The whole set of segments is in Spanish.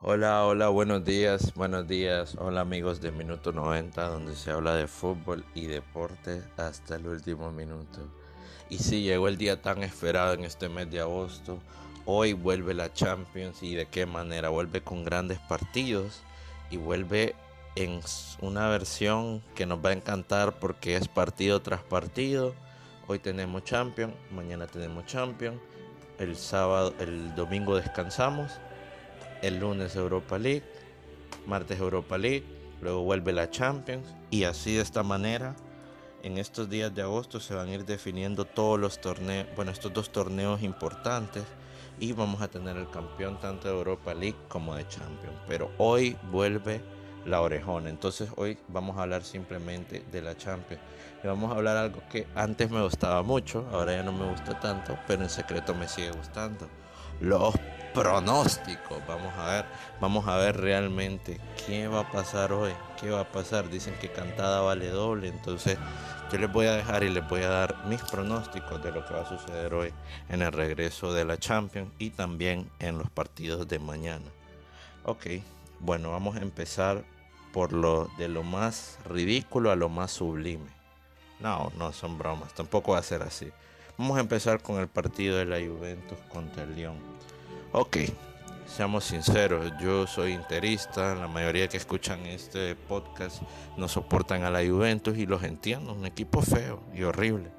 Hola, hola, buenos días, buenos días. Hola amigos de Minuto 90, donde se habla de fútbol y deporte hasta el último minuto. Y sí, llegó el día tan esperado en este mes de agosto. Hoy vuelve la Champions y de qué manera. Vuelve con grandes partidos y vuelve en una versión que nos va a encantar porque es partido tras partido. Hoy tenemos Champions, mañana tenemos Champions. El sábado, el domingo descansamos el lunes Europa League, martes Europa League, luego vuelve la Champions y así de esta manera en estos días de agosto se van a ir definiendo todos los torneos, bueno, estos dos torneos importantes y vamos a tener el campeón tanto de Europa League como de Champions. Pero hoy vuelve la orejona, entonces hoy vamos a hablar simplemente de la Champions. Y vamos a hablar algo que antes me gustaba mucho, ahora ya no me gusta tanto, pero en secreto me sigue gustando. Los pronóstico. Vamos a ver, vamos a ver realmente qué va a pasar hoy, qué va a pasar. Dicen que cantada vale doble, entonces yo les voy a dejar y les voy a dar mis pronósticos de lo que va a suceder hoy en el regreso de la Champions y también en los partidos de mañana. Ok, bueno, vamos a empezar por lo de lo más ridículo a lo más sublime. No, no son bromas, tampoco va a ser así. Vamos a empezar con el partido de la Juventus contra el Lyon. Ok, seamos sinceros, yo soy interista, la mayoría que escuchan este podcast no soportan a la Juventus y los entiendo, un equipo feo y horrible,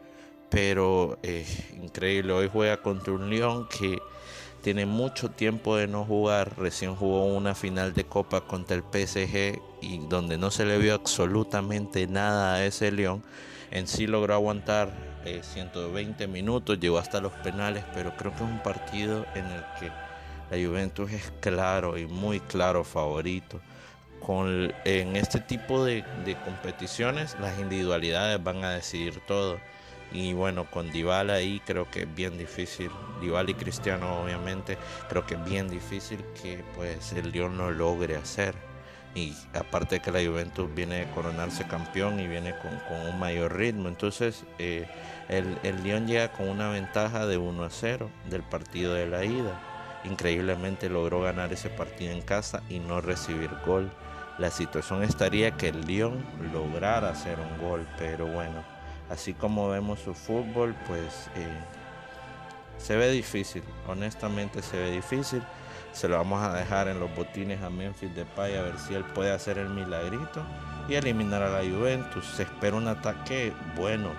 pero eh, increíble, hoy juega contra un León que tiene mucho tiempo de no jugar, recién jugó una final de Copa contra el PSG y donde no se le vio absolutamente nada a ese León, en sí logró aguantar 120 eh, minutos, llegó hasta los penales, pero creo que es un partido en el que la Juventus es claro y muy claro favorito. Con, en este tipo de, competiciones las individualidades van a decidir todo. Y bueno, con Dybala ahí creo que es bien difícil. Dybala y Cristiano obviamente creo que es bien difícil que pues el Lyon lo logre hacer. Y aparte que la Juventus viene de coronarse campeón y viene con, un mayor ritmo. Entonces eh, el, el Lyon llega con una ventaja de 1 a 0 del partido de la ida increíblemente logró ganar ese partido en casa y no recibir gol. La situación estaría que el Lyon lograra hacer un gol, pero bueno, así como vemos su fútbol, pues eh, se ve difícil, honestamente se ve difícil. Se lo vamos a dejar en los botines a Memphis Depay a ver si él puede hacer el milagrito y eliminar a la Juventus. Se espera un ataque bueno.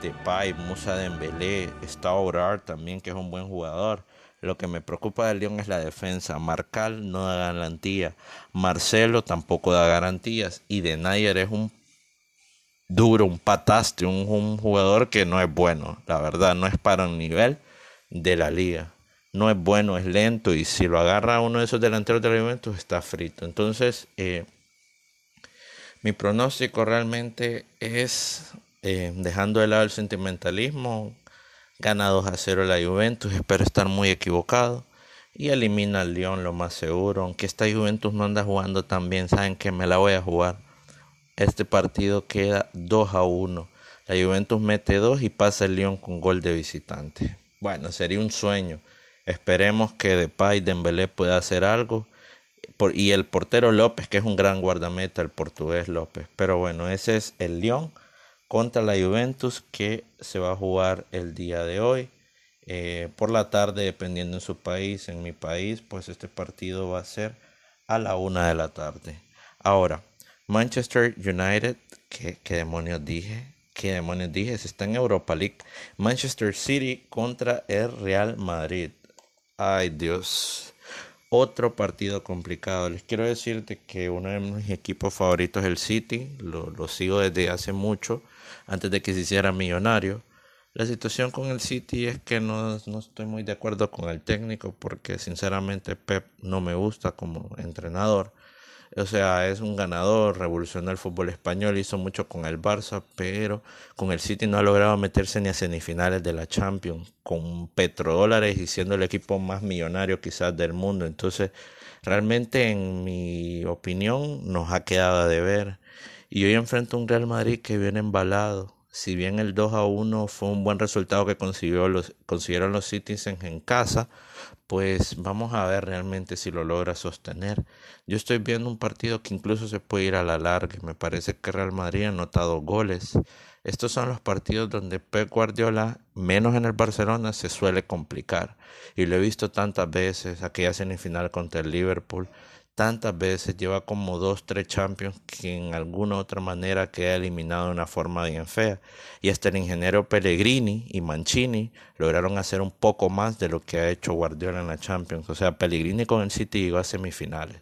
Depay, Musa Dembélé, está Orar también que es un buen jugador. Lo que me preocupa del León es la defensa. Marcal no da garantía. Marcelo tampoco da garantías. Y De Nayer es un duro, un pataste, un, jugador que no es bueno. La verdad, no es para un nivel de la liga. No es bueno, es lento. Y si lo agarra uno de esos delanteros del Juventus, está frito. Entonces, eh, mi pronóstico realmente es, eh, dejando de lado el sentimentalismo, Gana 2 a 0 la Juventus, espero estar muy equivocado. Y elimina al León lo más seguro. Aunque esta Juventus no anda jugando tan bien, saben que me la voy a jugar. Este partido queda 2 a 1. La Juventus mete 2 y pasa el León con gol de visitante. Bueno, sería un sueño. Esperemos que Depay Dembélé pueda hacer algo. y el portero López, que es un gran guardameta, el portugués López. Pero bueno, ese es el León contra la Juventus que se va a jugar el día de hoy. Eh, por la tarde, dependiendo en su país, en mi país, pues este partido va a ser a la una de la tarde. Ahora, Manchester United, ¿qué, qué demonios dije? ¿Qué demonios dije? Se está en Europa League. Manchester City contra el Real Madrid. Ay Dios. Otro partido complicado. Les quiero decirte que uno de mis equipos favoritos es el City. Lo, lo sigo desde hace mucho antes de que se hiciera millonario. La situación con el City es que no, no, estoy muy de acuerdo con el técnico porque sinceramente Pep no me gusta como entrenador. O sea, es un ganador, revolucionó el fútbol español, hizo mucho con el Barça, pero con el City no ha logrado meterse ni a semifinales de la Champions, con petrodólares y siendo el equipo más millonario quizás del mundo. Entonces, realmente en mi opinión nos ha quedado de ver. Y hoy enfrento a un Real Madrid que viene embalado. Si bien el 2 a 1 fue un buen resultado que consiguieron los Citizens en casa, pues vamos a ver realmente si lo logra sostener. Yo estoy viendo un partido que incluso se puede ir a la larga. Me parece que Real Madrid ha anotado goles. Estos son los partidos donde Pep Guardiola, menos en el Barcelona, se suele complicar. Y lo he visto tantas veces, aquella semifinal contra el Liverpool, tantas veces, lleva como dos, tres champions que en alguna otra manera queda eliminado de una forma bien fea. Y hasta el ingeniero Pellegrini y Mancini lograron hacer un poco más de lo que ha hecho Guardiola en la Champions. O sea, Pellegrini con el City llegó a semifinales.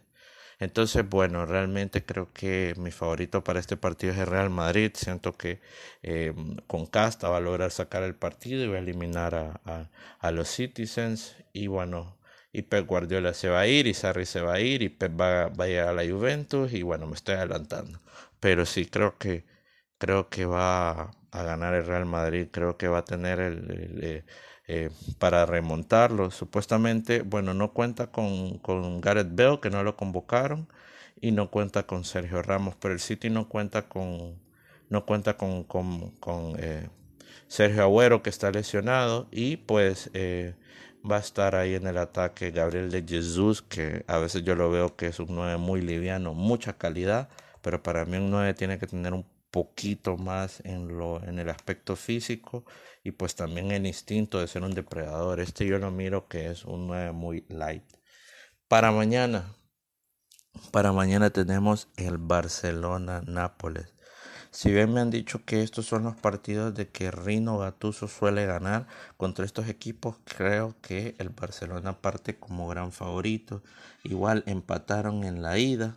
Entonces, bueno, realmente creo que mi favorito para este partido es el Real Madrid. Siento que eh, con Casta va a lograr sacar el partido y va a eliminar a, a los Citizens. Y bueno, y Pep Guardiola se va a ir y Sarri se va a ir y Pep va, a ir a la Juventus y bueno, me estoy adelantando. Pero sí, creo que, creo que va a ganar el Real Madrid, creo que va a tener el, eh, eh, para remontarlo. Supuestamente, bueno, no cuenta con, con Gareth Bale, que no lo convocaron, y no cuenta con Sergio Ramos, pero el City no cuenta con, no cuenta con, con, con eh, Sergio Agüero, que está lesionado, y pues va a estar ahí en el ataque Gabriel de Jesús, que a veces yo lo veo que es un 9 muy liviano, mucha calidad, pero para mí un 9 tiene que tener un poquito más en lo en el aspecto físico y pues también el instinto de ser un depredador. Este yo lo miro que es un 9 muy light. Para mañana, para mañana tenemos el Barcelona Nápoles. Si bien me han dicho que estos son los partidos de que Rino Gatuso suele ganar contra estos equipos, creo que el Barcelona parte como gran favorito. Igual empataron en la ida,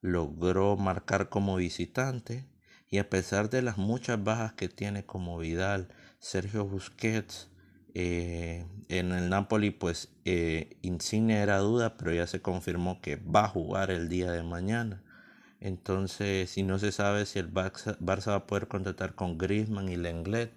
logró marcar como visitante y a pesar de las muchas bajas que tiene como Vidal, Sergio Busquets, eh, en el Napoli pues eh, era duda, pero ya se confirmó que va a jugar el día de mañana. Entonces, si no se sabe si el Barça, va a poder contratar con Griezmann y Lenglet,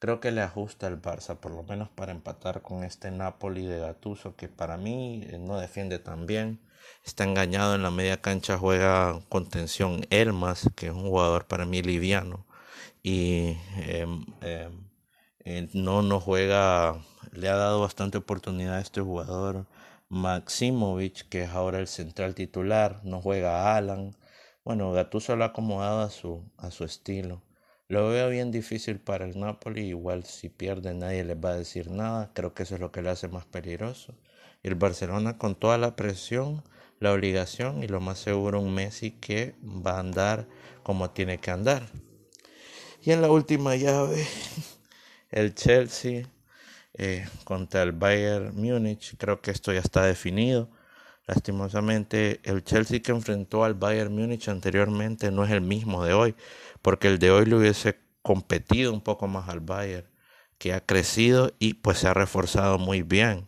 creo que le ajusta al Barça, por lo menos para empatar con este Napoli de Gattuso, que para mí eh, no defiende tan bien. Está engañado en la media cancha, juega contención Elmas, que es un jugador para mí liviano. Y em, em, eh, no, no juega, le ha dado bastante oportunidad a este jugador. Maximovic, que es ahora el central titular, no juega Alan. Bueno, Gattuso lo ha acomodado a su, a su estilo. Lo veo bien difícil para el Napoli, igual si pierde nadie les va a decir nada, creo que eso es lo que le hace más peligroso. Y el Barcelona con toda la presión, la obligación y lo más seguro un Messi que va a andar como tiene que andar. Y en la última llave, el Chelsea eh, contra el Bayern Múnich, creo que esto ya está definido. Lastimosamente, el Chelsea que enfrentó al Bayern Múnich anteriormente no es el mismo de hoy, porque el de hoy le hubiese competido un poco más al Bayern, que ha crecido y pues se ha reforzado muy bien.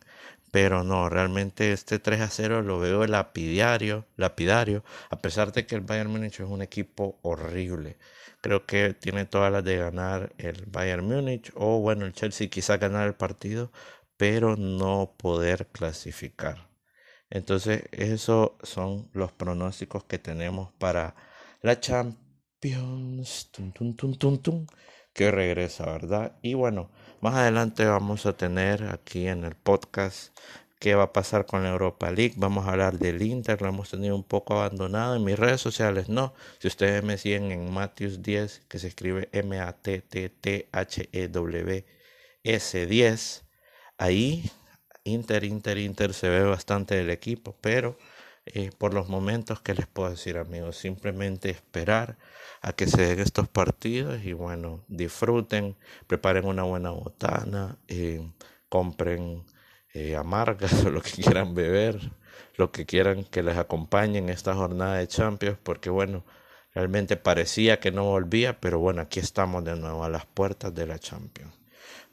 Pero no, realmente este 3 a 0 lo veo lapidario, lapidario, a pesar de que el Bayern Múnich es un equipo horrible. Creo que tiene todas las de ganar el Bayern Múnich o bueno, el Chelsea quizá ganar el partido, pero no poder clasificar. Entonces, esos son los pronósticos que tenemos para la Champions. que regresa, ¿verdad? Y bueno, más adelante vamos a tener aquí en el podcast qué va a pasar con la Europa League. Vamos a hablar del Inter, lo hemos tenido un poco abandonado en mis redes sociales, no. Si ustedes me siguen en Matthews 10, que se escribe M-A-T-T-T-H-E-W-S 10, ahí Inter, Inter, Inter se ve bastante del equipo, pero eh, por los momentos que les puedo decir amigos, simplemente esperar a que se den estos partidos y bueno, disfruten, preparen una buena botana, eh, compren eh, amargas o lo que quieran beber, lo que quieran que les acompañe en esta jornada de Champions, porque bueno, realmente parecía que no volvía, pero bueno, aquí estamos de nuevo a las puertas de la Champions.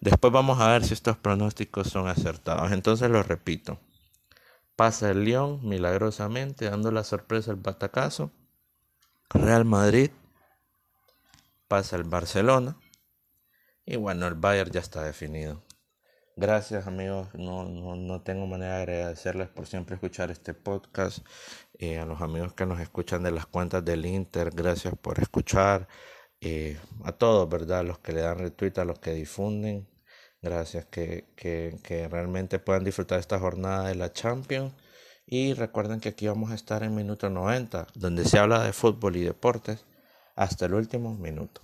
Después vamos a ver si estos pronósticos son acertados. Entonces lo repito. Pasa el León milagrosamente, dando la sorpresa al batacazo. Real Madrid. Pasa el Barcelona. Y bueno, el Bayern ya está definido. Gracias amigos, no, no, tengo manera de agradecerles por siempre escuchar este podcast. Eh, a los amigos que nos escuchan de las cuentas del Inter, gracias por escuchar. Eh, a todos, ¿verdad? Los que le dan retweet, a los que difunden. Gracias, que, que, que realmente puedan disfrutar esta jornada de la Champions. Y recuerden que aquí vamos a estar en minuto 90, donde se habla de fútbol y deportes hasta el último minuto.